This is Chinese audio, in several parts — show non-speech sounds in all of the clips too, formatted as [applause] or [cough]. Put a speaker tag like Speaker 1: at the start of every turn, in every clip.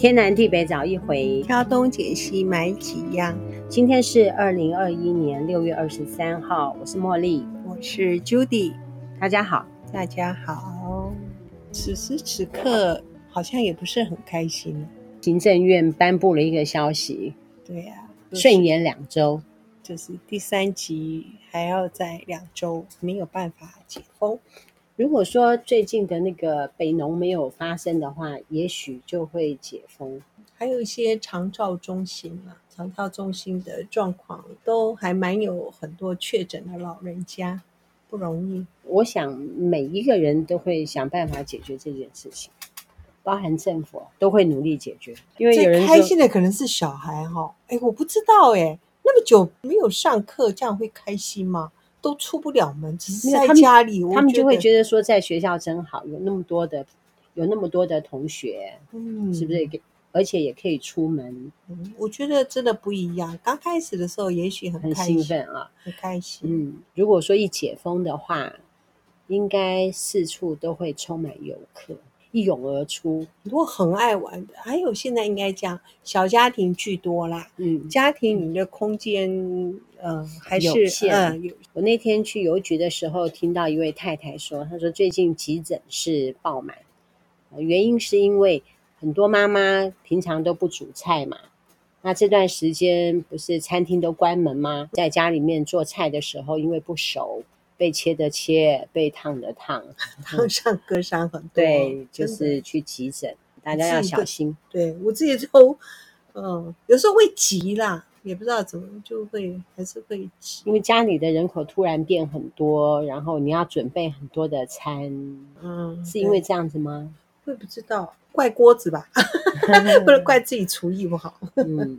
Speaker 1: 天南地北找一回，
Speaker 2: 挑东拣西买几样。
Speaker 1: 今天是二零二一年六月二十三号，我是茉莉，
Speaker 2: 我是 Judy，
Speaker 1: 大家好，
Speaker 2: 大家好。此时此刻好像也不是很开心。
Speaker 1: 行政院颁布了一个消息，
Speaker 2: 对呀、啊，
Speaker 1: 顺延两周，
Speaker 2: 就是第三集还要在两周，没有办法解封。
Speaker 1: 如果说最近的那个北农没有发生的话，也许就会解封。
Speaker 2: 还有一些长照中心啊，长照中心的状况都还蛮有很多确诊的老人家，不容易。
Speaker 1: 我想每一个人都会想办法解决这件事情，包含政府都会努力解决。因为有人
Speaker 2: 开心的可能是小孩哈，哎，我不知道哎，那么久没有上课，这样会开心吗？都出不了门，只是在家里，
Speaker 1: 他们，他们就会觉得说，在学校真好，有那么多的，有那么多的同学，嗯，是不是？而且也可以出门。
Speaker 2: 嗯，我觉得真的不一样。刚开始的时候，也许很
Speaker 1: 很兴奋啊，
Speaker 2: 很开心。
Speaker 1: 嗯，如果说一解封的话，应该四处都会充满游客。一涌而出，
Speaker 2: 很多很爱玩的，还有现在应该讲小家庭居多啦。嗯，家庭你的空间，嗯、呃，还是有限。嗯，有。
Speaker 1: 我那天去邮局的时候，听到一位太太说，她说最近急诊室爆满，原因是因为很多妈妈平常都不煮菜嘛，那这段时间不是餐厅都关门吗？在家里面做菜的时候，因为不熟。被切的切，被烫的烫，[laughs]
Speaker 2: 烫伤割伤很多。
Speaker 1: 对，就是去急诊，大家要小心。
Speaker 2: 对，我自己都，嗯，有时候会急啦，也不知道怎么就会还是会急，
Speaker 1: 因为家里的人口突然变很多，然后你要准备很多的餐，嗯，是因为这样子吗？
Speaker 2: 会不知道，怪锅子吧，[laughs] 不能怪自己厨艺不好。嗯。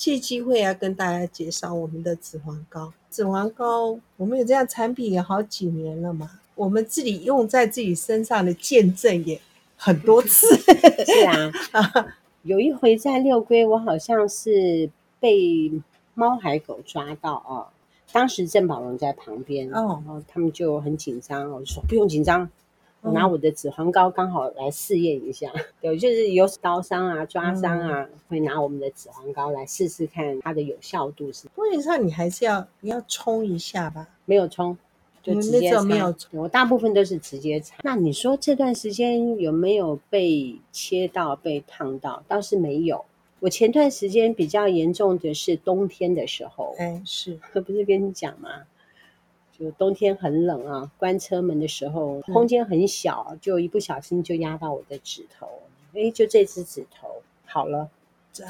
Speaker 2: 借机会要跟大家介绍我们的紫黄膏。紫黄膏，我们有这样产品也好几年了嘛。我们自己用在自己身上的见证也很多次。[laughs]
Speaker 1: 是 [laughs] 啊，有一回在六龟，我好像是被猫海狗抓到哦。当时郑宝龙在旁边，哦，然后他们就很紧张，我就说不用紧张。我拿我的紫黄膏刚好来试验一下，[laughs] 有就是有刀伤啊、抓伤啊，嗯、会拿我们的紫黄膏来试试看它的有效度是。
Speaker 2: 问题上你还是要你要冲一下吧？
Speaker 1: 没有冲，就直接擦。没有冲，我大部分都是直接擦。那你说这段时间有没有被切到、被烫到？倒是没有。我前段时间比较严重的是冬天的时候，
Speaker 2: 哎，是，[laughs]
Speaker 1: 不是跟你讲吗？就冬天很冷啊，关车门的时候，空间很小，嗯、就一不小心就压到我的指头，哎，就这只指头好了，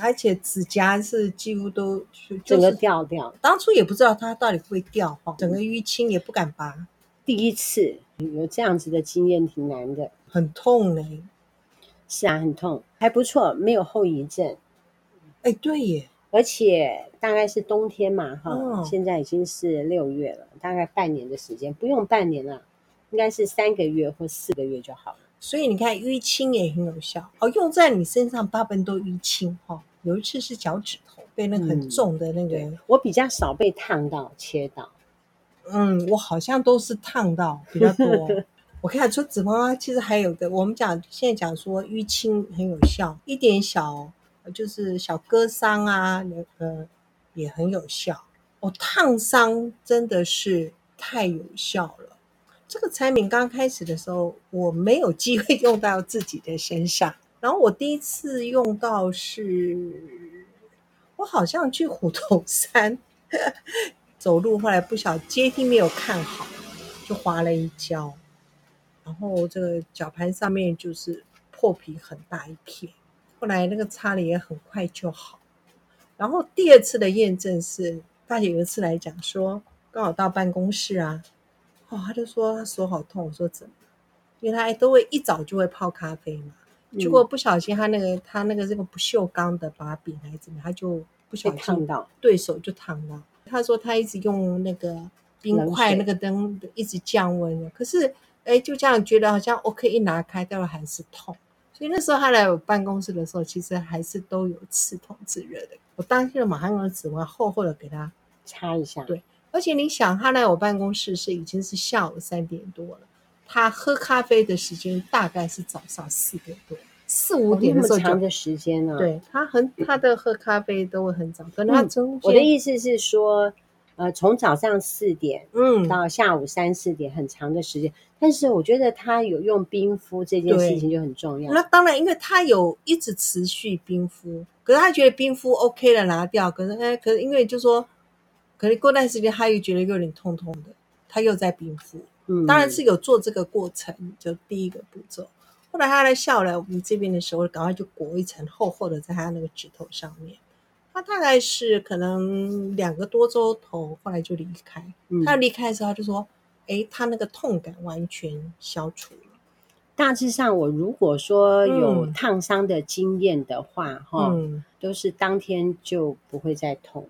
Speaker 2: 而且指甲是几乎都、就是、
Speaker 1: 整个掉掉。
Speaker 2: 当初也不知道它到底会掉哈，整个淤青也不敢拔。
Speaker 1: 第一次有这样子的经验挺难的，
Speaker 2: 很痛嘞。
Speaker 1: 是啊，很痛，还不错，没有后遗症。
Speaker 2: 哎，对耶。
Speaker 1: 而且大概是冬天嘛，哈、哦，现在已经是六月了，大概半年的时间，不用半年了，应该是三个月或四个月就好了。
Speaker 2: 所以你看，淤青也很有效哦，用在你身上大部分都淤青哈、哦。有一次是脚趾头被那个很重的那个、嗯，
Speaker 1: 我比较少被烫到切到，
Speaker 2: 嗯，我好像都是烫到比较多。[laughs] 我看说紫妈妈其实还有个，我们讲现在讲说淤青很有效，一点小。就是小割伤啊，呃，也很有效。哦，烫伤真的是太有效了。这个产品刚开始的时候，我没有机会 [laughs] 用到自己的身上。然后我第一次用到是，我好像去虎头山 [laughs] 走路，后来不小阶梯没有看好，就滑了一跤，然后这个脚盘上面就是破皮很大一片。后来那个擦了也很快就好，然后第二次的验证是大姐有一次来讲说，刚好到办公室啊，哦，她就说她手好痛，我说怎么？因为他都会一早就会泡咖啡嘛，结果不小心她那个她那个这个不锈钢的把柄还是怎么，她就不小心烫到，对手就烫到。她说她一直用那个冰块那个灯一直降温，可是哎就这样觉得好像 OK，一拿开待会还是痛。所以那时候他来我办公室的时候，其实还是都有刺痛、炙热的。我当天马上用纸巾厚厚的给他擦一下。对，而且你想，他来我办公室是已经是下午三点多了，他喝咖啡的时间大概是早上四点多，四五点的时候就、
Speaker 1: 哦、长的时间呢、啊？
Speaker 2: 对，他很他的喝咖啡都会很早，可能他中
Speaker 1: 我的意思是说，呃，从早上四点嗯到下午三四点很长的时间，但是我觉得他有用冰敷这件事情就很重要。
Speaker 2: 那当然，因为他有一直持续冰敷，可是他觉得冰敷 OK 了拿掉，可是哎，可是因为就说，可能过段时间他又觉得有点痛痛的，他又在冰敷。嗯，当然是有做这个过程，就第一个步骤。后来他来笑来我们这边的时候，赶快就裹一层厚厚的在他那个指头上面。他大概是可能两个多周头，后来就离开。嗯、他离开的时候，他就说：“哎，他那个痛感完全消除了。”
Speaker 1: 大致上，我如果说有烫伤的经验的话，哈、嗯，都是当天就不会再痛。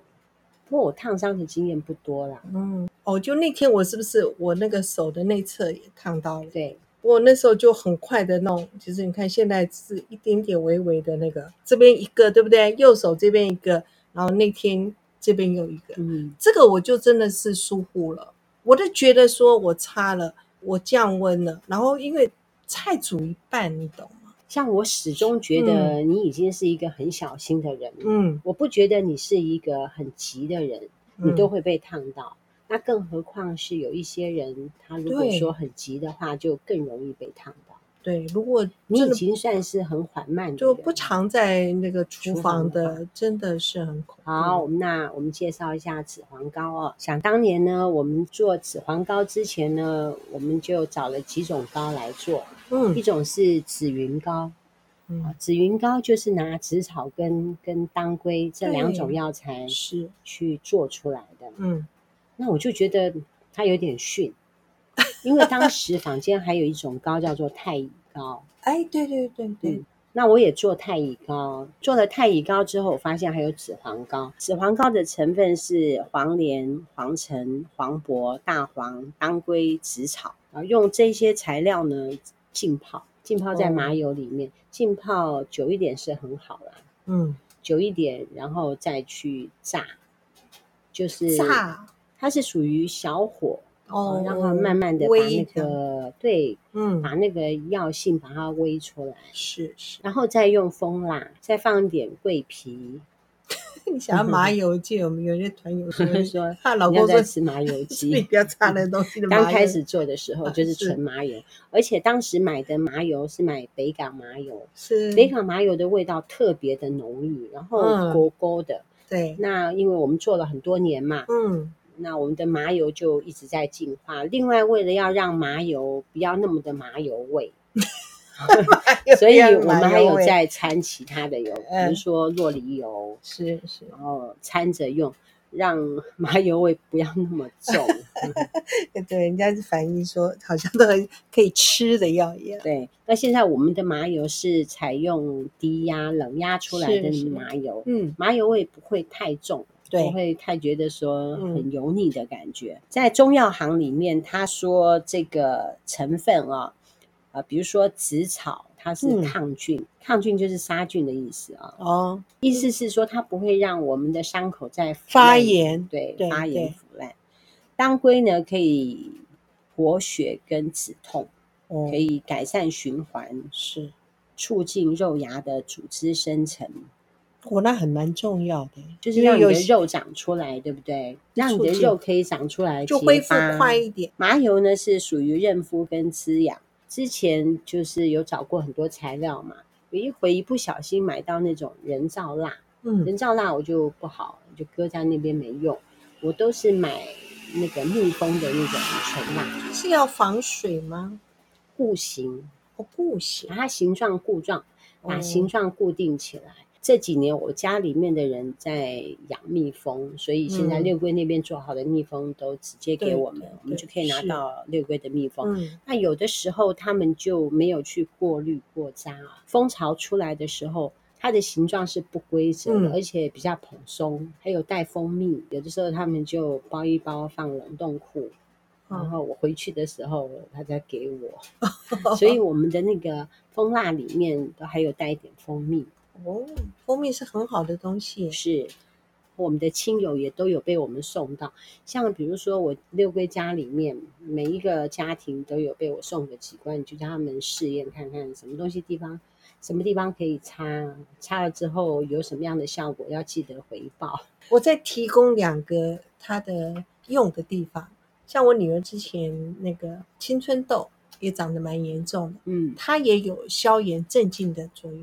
Speaker 1: 不过我烫伤的经验不多啦。
Speaker 2: 嗯，哦，就那天我是不是我那个手的内侧也烫到了？
Speaker 1: 对。
Speaker 2: 我那时候就很快的弄，其实你看现在是一点点微微的那个，这边一个对不对？右手这边一个，然后那天这边又一个，嗯，这个我就真的是疏忽了，我就觉得说我擦了，我降温了，然后因为菜煮一半，你懂吗？
Speaker 1: 像我始终觉得你已经是一个很小心的人，
Speaker 2: 嗯，
Speaker 1: 我不觉得你是一个很急的人，你都会被烫到。嗯那更何况是有一些人，他如果说很急的话，就更容易被烫到。
Speaker 2: 对，如果
Speaker 1: 你已经算是很缓慢的，
Speaker 2: 就不常在那个厨房的，房的真的是很恐怖。
Speaker 1: 好，那我们介绍一下紫黄膏哦。想当年呢，我们做紫黄膏之前呢，我们就找了几种膏来做。嗯，一种是紫云膏。嗯，紫云膏就是拿紫草根跟当归这两种药材是去做出来的。嗯。那我就觉得它有点逊，因为当时坊间还有一种膏叫做太乙膏。[laughs]
Speaker 2: 哎，对对对对、嗯。
Speaker 1: 那我也做太乙膏，做了太乙膏之后，我发现还有紫黄膏。紫黄膏的成分是黄连、黄橙、黄柏、大黄、当归、紫草，然后用这些材料呢浸泡，浸泡在麻油里面，哦、浸泡久一点是很好啦。嗯，久一点，然后再去炸，就是
Speaker 2: 炸。
Speaker 1: 它是属于小火哦，让它慢慢的把那个对，嗯，把那个药性把它煨出来，
Speaker 2: 是是，
Speaker 1: 然后再用蜂蜡，再放一点桂皮。[laughs]
Speaker 2: 你想要麻油鸡？我们有些团友说 [laughs]
Speaker 1: 说，
Speaker 2: 她老公
Speaker 1: 在吃麻油 [laughs] 鸡，
Speaker 2: 不要擦那东西。
Speaker 1: 刚开始做的时候就是纯麻油，而且当时买的麻油是买北港麻油，
Speaker 2: 是
Speaker 1: 北港麻油的味道特别的浓郁，然后勾勾的。
Speaker 2: 对，
Speaker 1: 那因为我们做了很多年嘛，嗯。那我们的麻油就一直在进化。另外，为了要让麻油不要那么的麻油味，[laughs] 所以我们还有在掺其他的油，比如说洛梨油，
Speaker 2: 是是，
Speaker 1: 然后掺着用，让麻油味不要那么重。[laughs]
Speaker 2: 对，人家是反映说，好像都很可以吃的药一样。
Speaker 1: 对，那现在我们的麻油是采用低压冷压出来的麻油，嗯，麻油味不会太重。对，不会太觉得说很油腻的感觉。嗯、在中药行里面，他说这个成分啊，呃，比如说紫草，它是抗菌，嗯、抗菌就是杀菌的意思啊。哦，意思是说它不会让我们的伤口再
Speaker 2: 发炎，
Speaker 1: 对，对发炎腐烂。当归呢，可以活血跟止痛，哦、可以改善循环，是促进肉芽的组织生成。
Speaker 2: 我、哦、那很蛮重要的，
Speaker 1: 就是让你的肉长出来，对不对？让你的肉可以长出来，
Speaker 2: 就恢复快一点。
Speaker 1: 麻油呢是属于润肤跟滋养。之前就是有找过很多材料嘛，有一回一不小心买到那种人造蜡，嗯，人造蜡我就不好，就搁在那边没用。我都是买那个密封的那种纯蜡，
Speaker 2: 是要防水吗？
Speaker 1: 固形，
Speaker 2: 哦，固形，
Speaker 1: 把它形状固状，把形状固定起来。哦这几年我家里面的人在养蜜蜂，所以现在六龟那边做好的蜜蜂都直接给我们，我们就可以拿到六龟的蜜蜂。那有的时候他们就没有去过滤过渣，蜂巢出来的时候，它的形状是不规则的，而且比较蓬松，还有带蜂蜜。有的时候他们就包一包放冷冻库，然后我回去的时候他再给我。[laughs] 所以我们的那个蜂蜡里面都还有带一点蜂蜜。
Speaker 2: 哦，蜂蜜是很好的东西，
Speaker 1: 是。我们的亲友也都有被我们送到，像比如说我六龟家里面每一个家庭都有被我送个几罐，就叫他们试验看看什么东西地方什么地方可以擦，擦了之后有什么样的效果，要记得回报。
Speaker 2: 我再提供两个它的用的地方，像我女儿之前那个青春痘也长得蛮严重的，
Speaker 1: 嗯，
Speaker 2: 它也有消炎镇静的作用，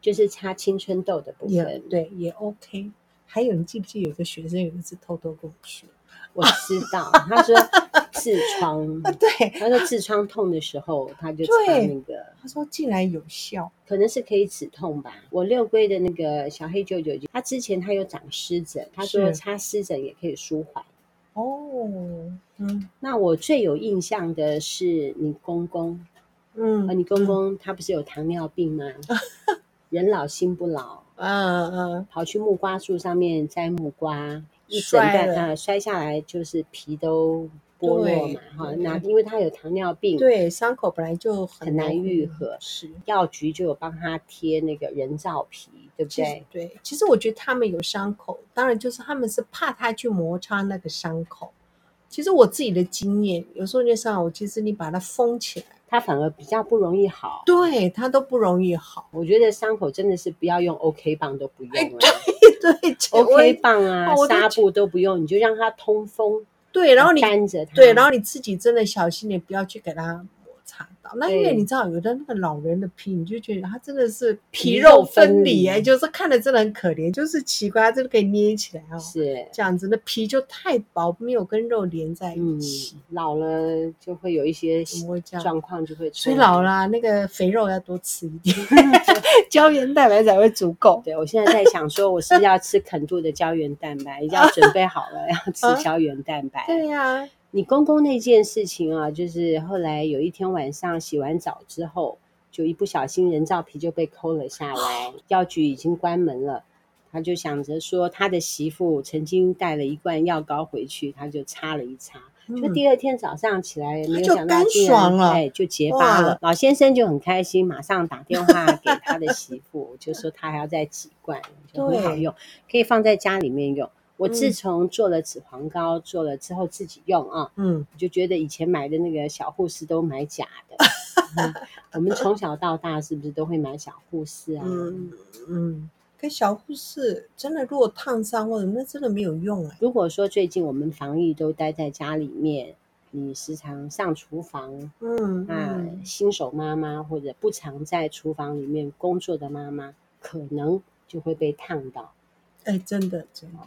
Speaker 1: 就是擦青春痘的部分，
Speaker 2: 对，也 OK。还有，你记不记得有个学生有一次偷偷跟我说，
Speaker 1: 我知道，他说 [laughs] 痔疮，
Speaker 2: 对，
Speaker 1: 他说痔疮痛的时候，他就擦那个，
Speaker 2: 他说竟然有效，
Speaker 1: 可能是可以止痛吧。我六龟的那个小黑舅舅，他之前他有长湿疹，他说擦湿疹也可以舒缓。
Speaker 2: 哦，嗯，
Speaker 1: 那我最有印象的是你公公，
Speaker 2: 嗯，
Speaker 1: 你公公他不是有糖尿病吗？[laughs] 人老心不老。
Speaker 2: 嗯嗯，
Speaker 1: 跑去木瓜树上面摘木瓜，一整段呃摔下来就是皮都剥落嘛哈。那因为他有糖尿病，
Speaker 2: 对伤口本来就
Speaker 1: 很难愈合，是药局就有帮他贴那个人造皮，对不对？
Speaker 2: 对，其实我觉得他们有伤口，当然就是他们是怕他去摩擦那个伤口。其实我自己的经验，有时候那伤口其实你把它封起来。
Speaker 1: 它反而比较不容易好，
Speaker 2: 对，它都不容易好。
Speaker 1: 我觉得伤口真的是不要用 OK 棒都不用了，
Speaker 2: 对 [laughs] 对
Speaker 1: ，OK 棒啊、纱布都不用，你就让它通风。
Speaker 2: 对，然后你
Speaker 1: 干着它，
Speaker 2: 对，然后你自己真的小心点，不要去给它。那因为你知道，有的那个老人的皮，你就觉得他真的是皮肉分离哎，就是看着真的很可怜，就是奇怪，他真的可以捏起来哦，
Speaker 1: 是
Speaker 2: 这样子，那皮就太薄，没有跟肉连在一起。
Speaker 1: 老了就会有一些状况，就会
Speaker 2: 所以老了那个肥肉要多吃一点，[laughs] 胶原蛋白才会足够。
Speaker 1: 对，我现在在想说，我是要吃肯度的胶原蛋白，已 [laughs] 经要准备好了要吃胶原蛋白。
Speaker 2: 对呀。
Speaker 1: 你公公那件事情啊，就是后来有一天晚上洗完澡之后，就一不小心人造皮就被抠了下来，药局已经关门了。他就想着说，他的媳妇曾经带了一罐药膏回去，他就擦了一擦，就第二天早上起来，没有想到竟然哎就结疤了。老先生就很开心，马上打电话给他的媳妇，就说他还要再几罐，就很好用，可以放在家里面用。我自从做了紫黄膏，做了之后自己用啊，
Speaker 2: 嗯，我
Speaker 1: 就觉得以前买的那个小护士都买假的。[laughs] 嗯、我们从小到大是不是都会买小护士啊？
Speaker 2: 嗯嗯，可小护士真的如果烫伤或者那真的没有用啊。
Speaker 1: 如果说最近我们防疫都待在家里面，你时常上厨房，
Speaker 2: 嗯，
Speaker 1: 啊，新手妈妈或者不常在厨房里面工作的妈妈，可能就会被烫到。
Speaker 2: 哎，真的真的，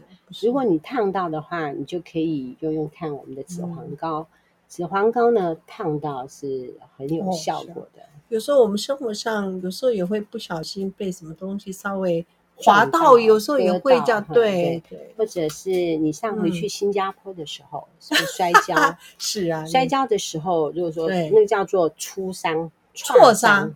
Speaker 1: 如果你烫到的话，你就可以用用看我们的紫黄膏。嗯、紫黄膏呢，烫到是很有效果的。
Speaker 2: 有时候我们生活上，有时候也会不小心被什么东西稍微滑到，有时候也会这样。对对，
Speaker 1: 或者是你上回去新加坡的时候，嗯、是摔跤，[laughs]
Speaker 2: 是啊，
Speaker 1: 摔跤的时候，如果说那个叫做挫伤、
Speaker 2: 挫伤。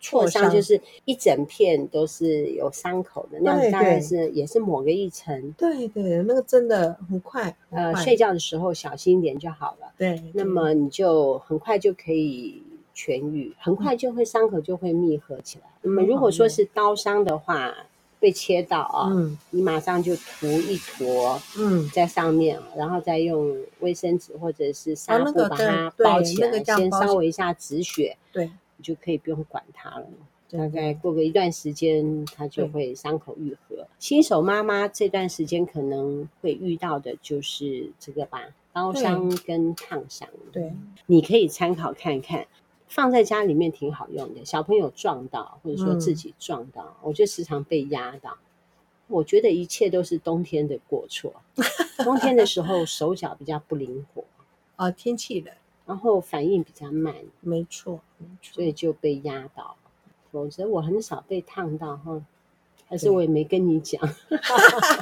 Speaker 1: 挫伤就是一整片都是有伤口的，那当然是也是抹个一层。
Speaker 2: 对对，那个真的很快。
Speaker 1: 呃，睡觉的时候小心一点就好了。
Speaker 2: 对，
Speaker 1: 那么你就很快就可以痊愈，很快就会伤口就会密合起来。那么如果说是刀伤的话，被切到啊，你马上就涂一坨，嗯，在上面，然后再用卫生纸或者是纱布把它包起来，先稍微一下止血。
Speaker 2: 对。
Speaker 1: 就可以不用管它了，大概过个一段时间，它就会伤口愈合。新手妈妈这段时间可能会遇到的就是这个吧，刀伤跟烫伤。
Speaker 2: 对，
Speaker 1: 你可以参考看看，放在家里面挺好用的。小朋友撞到，或者说自己撞到，嗯、我就时常被压到。我觉得一切都是冬天的过错。[laughs] 冬天的时候手脚比较不灵活
Speaker 2: 啊，天气冷。
Speaker 1: 然后反应比较慢，
Speaker 2: 没错，没错，
Speaker 1: 所以就被压倒。否则我很少被烫到哈，还是我也没跟你讲。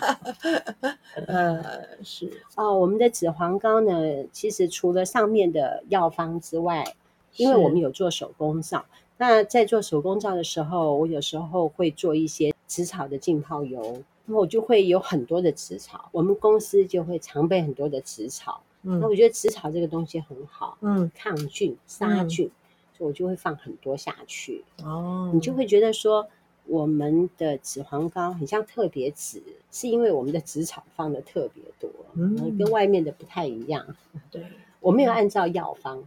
Speaker 1: [laughs]
Speaker 2: 呃，是
Speaker 1: 哦，我们的紫黄膏呢，其实除了上面的药方之外，因为我们有做手工皂，那在做手工皂的时候，我有时候会做一些紫草的浸泡油，那么我就会有很多的紫草，我们公司就会常备很多的紫草。嗯，那我觉得紫草这个东西很好，嗯，抗菌杀菌，嗯、所以我就会放很多下去。
Speaker 2: 哦，
Speaker 1: 你就会觉得说，我们的紫黄膏很像特别紫，是因为我们的紫草放的特别多，嗯，跟外面的不太一样。[laughs]
Speaker 2: 对，
Speaker 1: 我没有按照药方，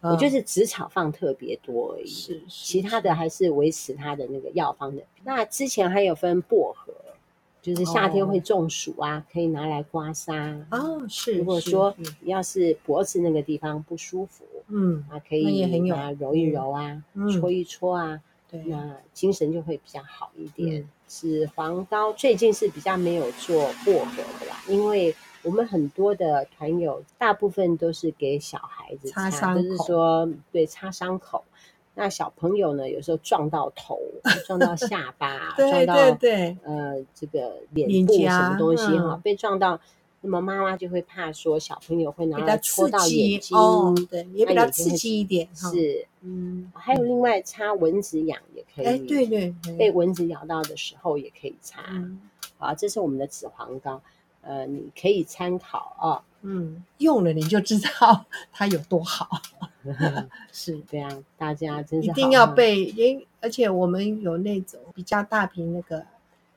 Speaker 1: 我就是紫草放特别多而已，
Speaker 2: 是，
Speaker 1: 其他的还是维持它的那个药方的。那之前还有分薄荷，就是夏天会中暑啊，可以拿来刮痧。
Speaker 2: 哦，是。
Speaker 1: 如果说要是脖子那个地方不舒服，嗯，啊，可以啊揉一揉啊，搓一搓啊，对，那精神就会比较好一点。紫黄膏最近是比较没有做薄荷的啦，因为。我们很多的团友，大部分都是给小孩子擦，擦就是说对擦伤口。那小朋友呢，有时候撞到头，撞到下巴，[laughs]
Speaker 2: 对
Speaker 1: 撞到
Speaker 2: 对对
Speaker 1: 呃这个脸部什么东西哈、嗯，被撞到，那么妈妈就会怕说小朋友会拿来戳到眼睛，
Speaker 2: 哦、对，也比较刺激一点。
Speaker 1: 是，嗯，还有另外擦蚊子痒也可以，
Speaker 2: 哎，对对，
Speaker 1: 被蚊子咬到的时候也可以擦。嗯、好，这是我们的紫黄膏。呃，你可以参考啊、哦，
Speaker 2: 嗯，用了你就知道 [laughs] 它有多好，[laughs] [laughs]
Speaker 1: 是这样，大家真是
Speaker 2: 一定要备，因而且我们有那种比较大瓶那个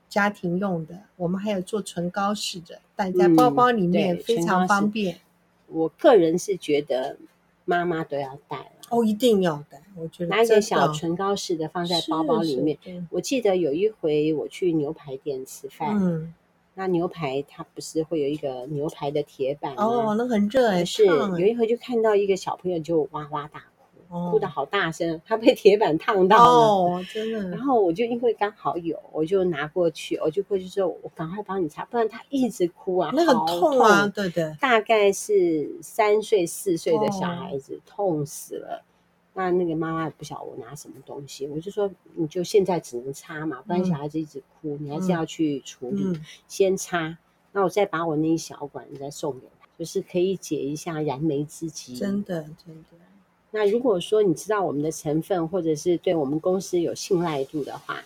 Speaker 2: 家庭用的，我们还有做唇膏式的，带在包包里面非常方便。嗯、
Speaker 1: 我个人是觉得妈妈都要带了，
Speaker 2: 哦，一定要带，我觉得
Speaker 1: 拿一个小唇膏式的放在包包里面。我记得有一回我去牛排店吃饭，嗯。那牛排它不是会有一个牛排的铁板吗？
Speaker 2: 哦，那很热哎。
Speaker 1: 是有一回就看到一个小朋友就哇哇大哭，哦、哭得好大声，他被铁板烫到了。
Speaker 2: 哦，真的。
Speaker 1: 然后我就因为刚好有，我就拿过去，我就过去说，我赶快帮你擦，不然他一直哭啊，
Speaker 2: 那很痛啊，痛对对。
Speaker 1: 大概是三岁四岁的小孩子，哦、痛死了。那那个妈妈也不晓得我拿什么东西，我就说你就现在只能擦嘛，不然小孩子一直哭，嗯、你还是要去处理，嗯、先擦。那我再把我那一小管再送给他，就是可以解一下燃眉之急。
Speaker 2: 真的，真的。
Speaker 1: 那如果说你知道我们的成分，或者是对我们公司有信赖度的话，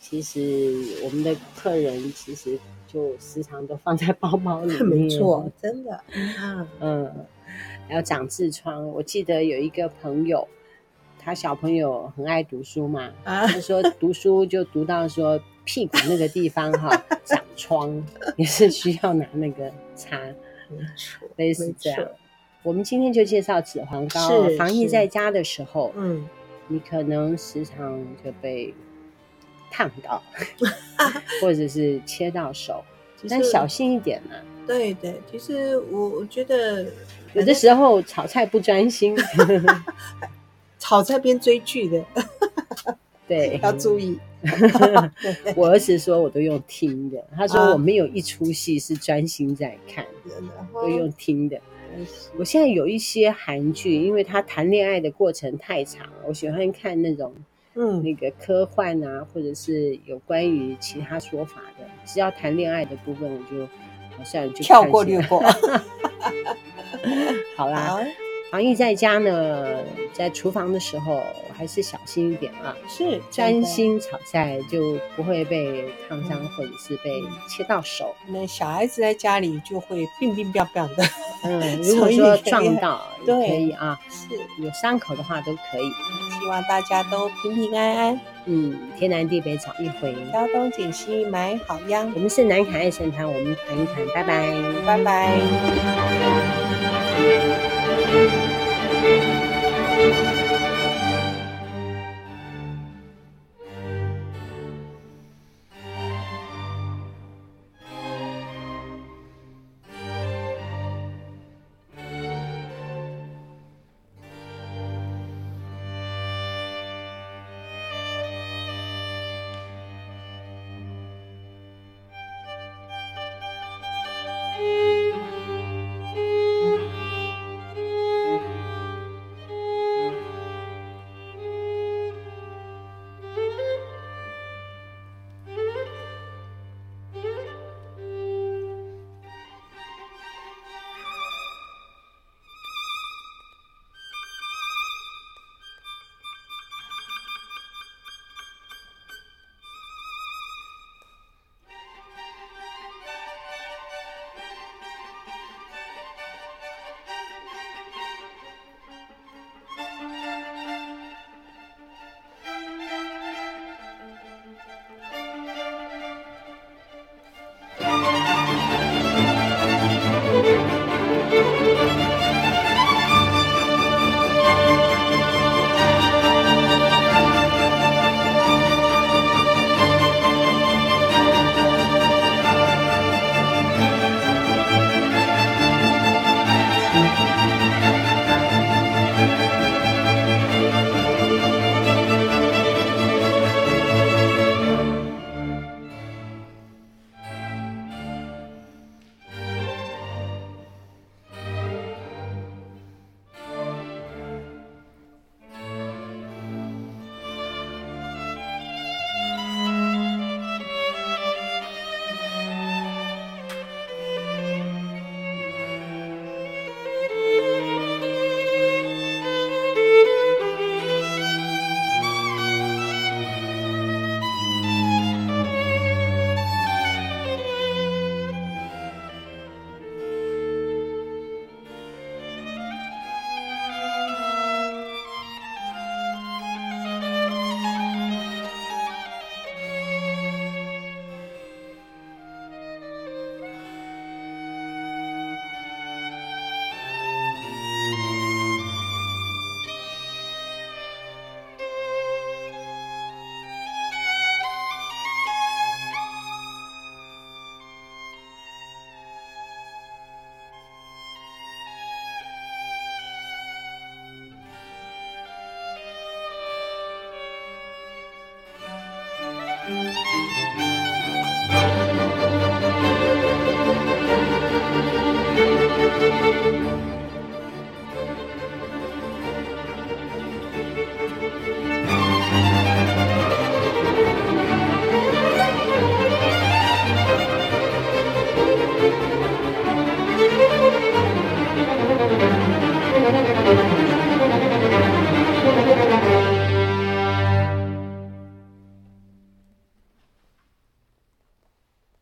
Speaker 1: 其实我们的客人其实就时常都放在包包里 [laughs] 面。
Speaker 2: 没错，真的。嗯 [laughs]
Speaker 1: 嗯，还有长痔疮，我记得有一个朋友。他小朋友很爱读书嘛，啊、他说读书就读到说屁股那个地方哈 [laughs] 长疮，也是需要拿那个擦，类似这样。我们今天就介绍紫黄膏，防疫在家的时候，嗯，你可能时常就被烫到，[laughs] 或者是切到手，但小心一点嘛。
Speaker 2: 对对，其实我我觉得
Speaker 1: 有的时候炒菜不专心。[laughs]
Speaker 2: 炒菜边追剧的，[laughs]
Speaker 1: 对，[laughs]
Speaker 2: 要注意。[laughs]
Speaker 1: 我儿子说，我都用听的。他说我没有一出戏是专心在看，都用听的。我现在有一些韩剧，因为他谈恋爱的过程太长了，我喜欢看那种嗯那个科幻啊，或者是有关于其他说法的。只要谈恋爱的部分，我就好像就
Speaker 2: 跳过略过。
Speaker 1: 好啦。防疫在家呢，在厨房的时候还是小心一点啊，
Speaker 2: 是
Speaker 1: 专心炒菜就不会被烫伤或者是被切到手。
Speaker 2: 那小孩子在家里就会乒乒乓乓的，
Speaker 1: 嗯，[laughs] 如果说撞到也可以啊，是有伤口的话都可以。
Speaker 2: 希望大家都平平安安，
Speaker 1: 嗯，天南地北找一回，
Speaker 2: 挑东拣西买好秧。
Speaker 1: 我们是南凯爱神坛，我们谈一谈，拜拜，
Speaker 2: 拜拜。
Speaker 3: Thank you.